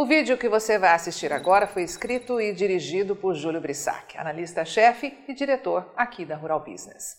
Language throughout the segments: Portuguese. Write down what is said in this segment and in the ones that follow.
O vídeo que você vai assistir agora foi escrito e dirigido por Júlio Brissac, analista-chefe e diretor aqui da Rural Business.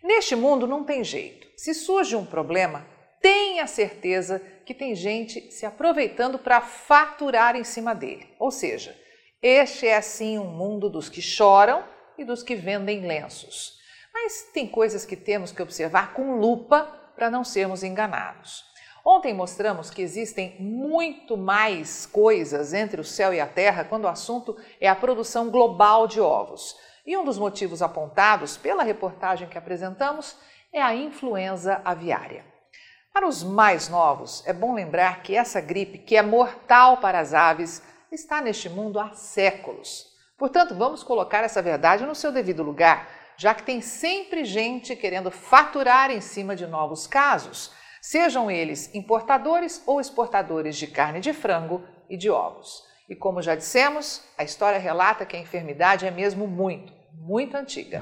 Neste mundo não tem jeito. Se surge um problema, tenha certeza que tem gente se aproveitando para faturar em cima dele. Ou seja, este é assim um mundo dos que choram e dos que vendem lenços. Mas tem coisas que temos que observar com lupa para não sermos enganados. Ontem mostramos que existem muito mais coisas entre o céu e a terra quando o assunto é a produção global de ovos. E um dos motivos apontados pela reportagem que apresentamos é a influenza aviária. Para os mais novos, é bom lembrar que essa gripe, que é mortal para as aves, está neste mundo há séculos. Portanto, vamos colocar essa verdade no seu devido lugar, já que tem sempre gente querendo faturar em cima de novos casos sejam eles importadores ou exportadores de carne de frango e de ovos. E como já dissemos, a história relata que a enfermidade é mesmo muito, muito antiga.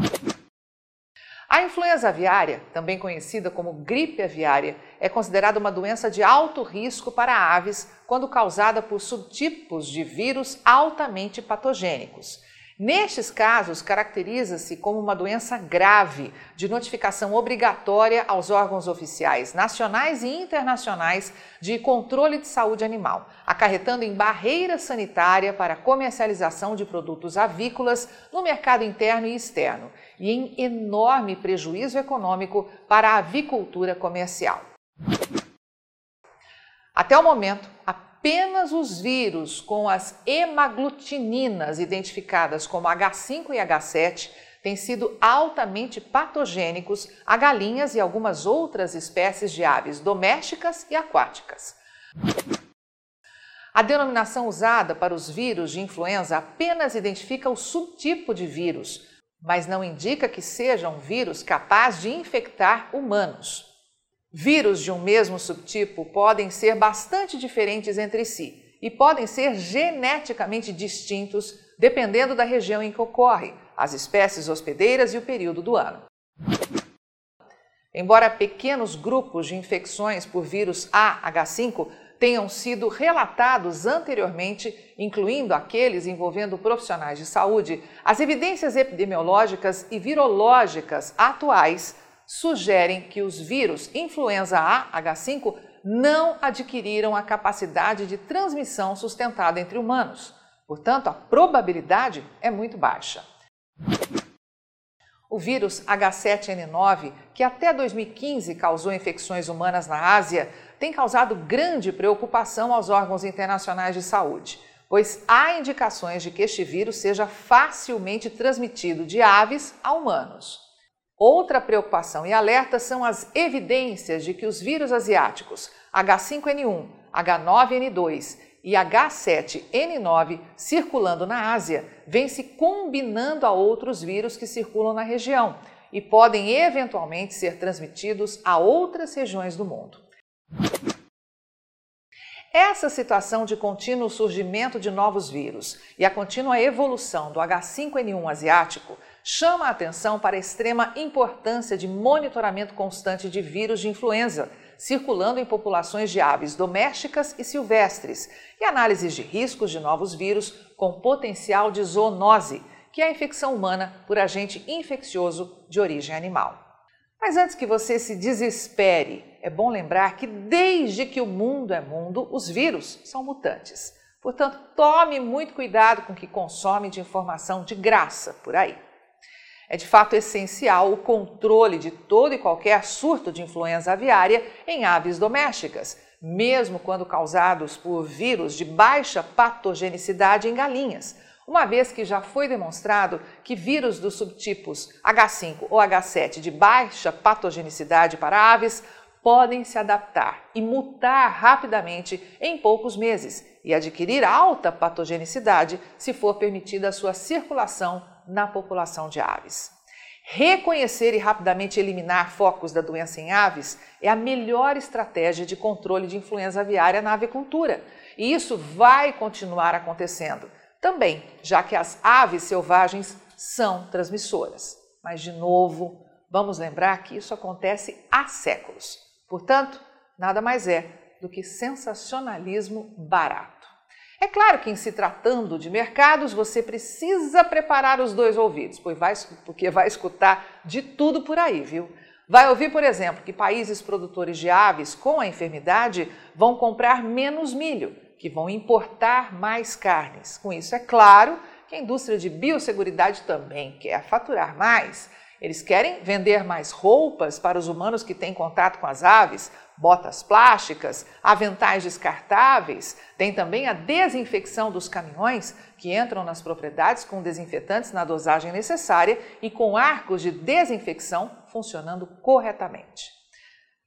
A influenza aviária, também conhecida como gripe aviária, é considerada uma doença de alto risco para aves quando causada por subtipos de vírus altamente patogênicos. Nestes casos, caracteriza-se como uma doença grave, de notificação obrigatória aos órgãos oficiais nacionais e internacionais de controle de saúde animal, acarretando em barreira sanitária para a comercialização de produtos avícolas no mercado interno e externo, e em enorme prejuízo econômico para a avicultura comercial. Até o momento, a apenas os vírus com as hemaglutininas identificadas como H5 e H7 têm sido altamente patogênicos a galinhas e algumas outras espécies de aves domésticas e aquáticas. A denominação usada para os vírus de influenza apenas identifica o subtipo de vírus, mas não indica que seja um vírus capaz de infectar humanos. Vírus de um mesmo subtipo podem ser bastante diferentes entre si e podem ser geneticamente distintos dependendo da região em que ocorre, as espécies hospedeiras e o período do ano. Embora pequenos grupos de infecções por vírus AH5 tenham sido relatados anteriormente, incluindo aqueles envolvendo profissionais de saúde, as evidências epidemiológicas e virológicas atuais sugerem que os vírus influenza A, H5, não adquiriram a capacidade de transmissão sustentada entre humanos. Portanto, a probabilidade é muito baixa. O vírus H7N9, que até 2015 causou infecções humanas na Ásia, tem causado grande preocupação aos órgãos internacionais de saúde, pois há indicações de que este vírus seja facilmente transmitido de aves a humanos. Outra preocupação e alerta são as evidências de que os vírus asiáticos H5N1, H9N2 e H7N9 circulando na Ásia vêm se combinando a outros vírus que circulam na região e podem eventualmente ser transmitidos a outras regiões do mundo. Essa situação de contínuo surgimento de novos vírus e a contínua evolução do H5N1 asiático chama a atenção para a extrema importância de monitoramento constante de vírus de influenza circulando em populações de aves domésticas e silvestres e análises de riscos de novos vírus com potencial de zoonose, que é a infecção humana por agente infeccioso de origem animal. Mas antes que você se desespere, é bom lembrar que desde que o mundo é mundo, os vírus são mutantes. Portanto, tome muito cuidado com o que consome de informação de graça por aí. É de fato essencial o controle de todo e qualquer surto de influenza aviária em aves domésticas, mesmo quando causados por vírus de baixa patogenicidade em galinhas, uma vez que já foi demonstrado que vírus dos subtipos H5 ou H7 de baixa patogenicidade para aves podem se adaptar e mutar rapidamente em poucos meses e adquirir alta patogenicidade se for permitida a sua circulação na população de aves. Reconhecer e rapidamente eliminar focos da doença em aves é a melhor estratégia de controle de influenza aviária na avicultura. E isso vai continuar acontecendo também, já que as aves selvagens são transmissoras. Mas, de novo, vamos lembrar que isso acontece há séculos. Portanto, nada mais é do que sensacionalismo barato. É claro que, em se tratando de mercados, você precisa preparar os dois ouvidos, pois vai, porque vai escutar de tudo por aí, viu? Vai ouvir, por exemplo, que países produtores de aves com a enfermidade vão comprar menos milho, que vão importar mais carnes. Com isso, é claro que a indústria de biosseguridade também quer faturar mais. Eles querem vender mais roupas para os humanos que têm contato com as aves, botas plásticas, aventais descartáveis. Tem também a desinfecção dos caminhões que entram nas propriedades com desinfetantes na dosagem necessária e com arcos de desinfecção funcionando corretamente.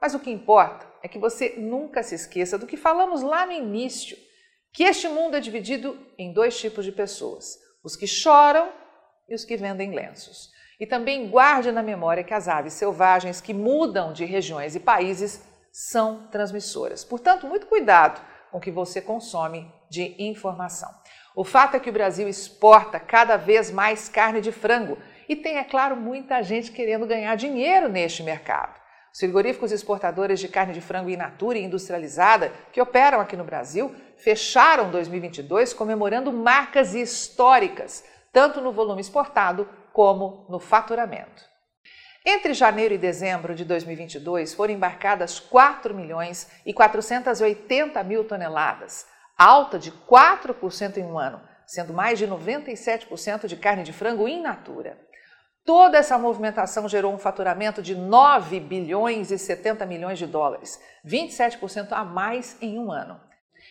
Mas o que importa é que você nunca se esqueça do que falamos lá no início, que este mundo é dividido em dois tipos de pessoas: os que choram e os que vendem lenços. E também guarde na memória que as aves selvagens que mudam de regiões e países são transmissoras. Portanto, muito cuidado com o que você consome de informação. O fato é que o Brasil exporta cada vez mais carne de frango e tem, é claro, muita gente querendo ganhar dinheiro neste mercado. Os frigoríficos exportadores de carne de frango in natura e industrializada que operam aqui no Brasil fecharam 2022 comemorando marcas históricas, tanto no volume exportado como no faturamento. Entre janeiro e dezembro de 2022 foram embarcadas 4 milhões e 480 mil toneladas, alta de 4% em um ano, sendo mais de 97% de carne de frango in natura. Toda essa movimentação gerou um faturamento de 9 bilhões e 70 milhões de dólares, 27% a mais em um ano.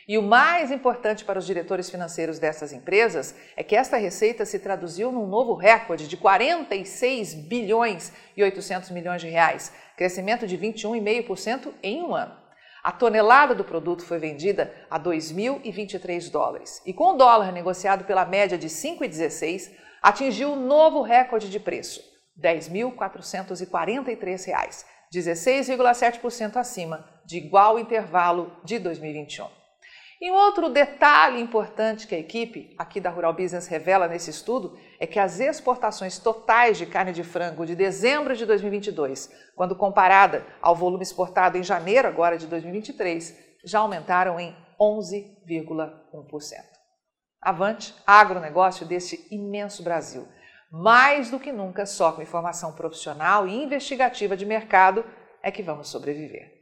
E o mais importante para os diretores financeiros dessas empresas é que esta receita se traduziu num novo recorde de 46 bilhões e 800 milhões de reais, crescimento de 21,5% em um ano. A tonelada do produto foi vendida a 2.023 dólares e com o dólar negociado pela média de 5,16, atingiu um novo recorde de preço, R$ 10.443, 16,7% acima de igual intervalo de 2021. E um outro detalhe importante que a equipe aqui da Rural Business revela nesse estudo é que as exportações totais de carne de frango de dezembro de 2022, quando comparada ao volume exportado em janeiro agora de 2023, já aumentaram em 11,1%. Avante, agronegócio deste imenso Brasil. Mais do que nunca, só com informação profissional e investigativa de mercado é que vamos sobreviver.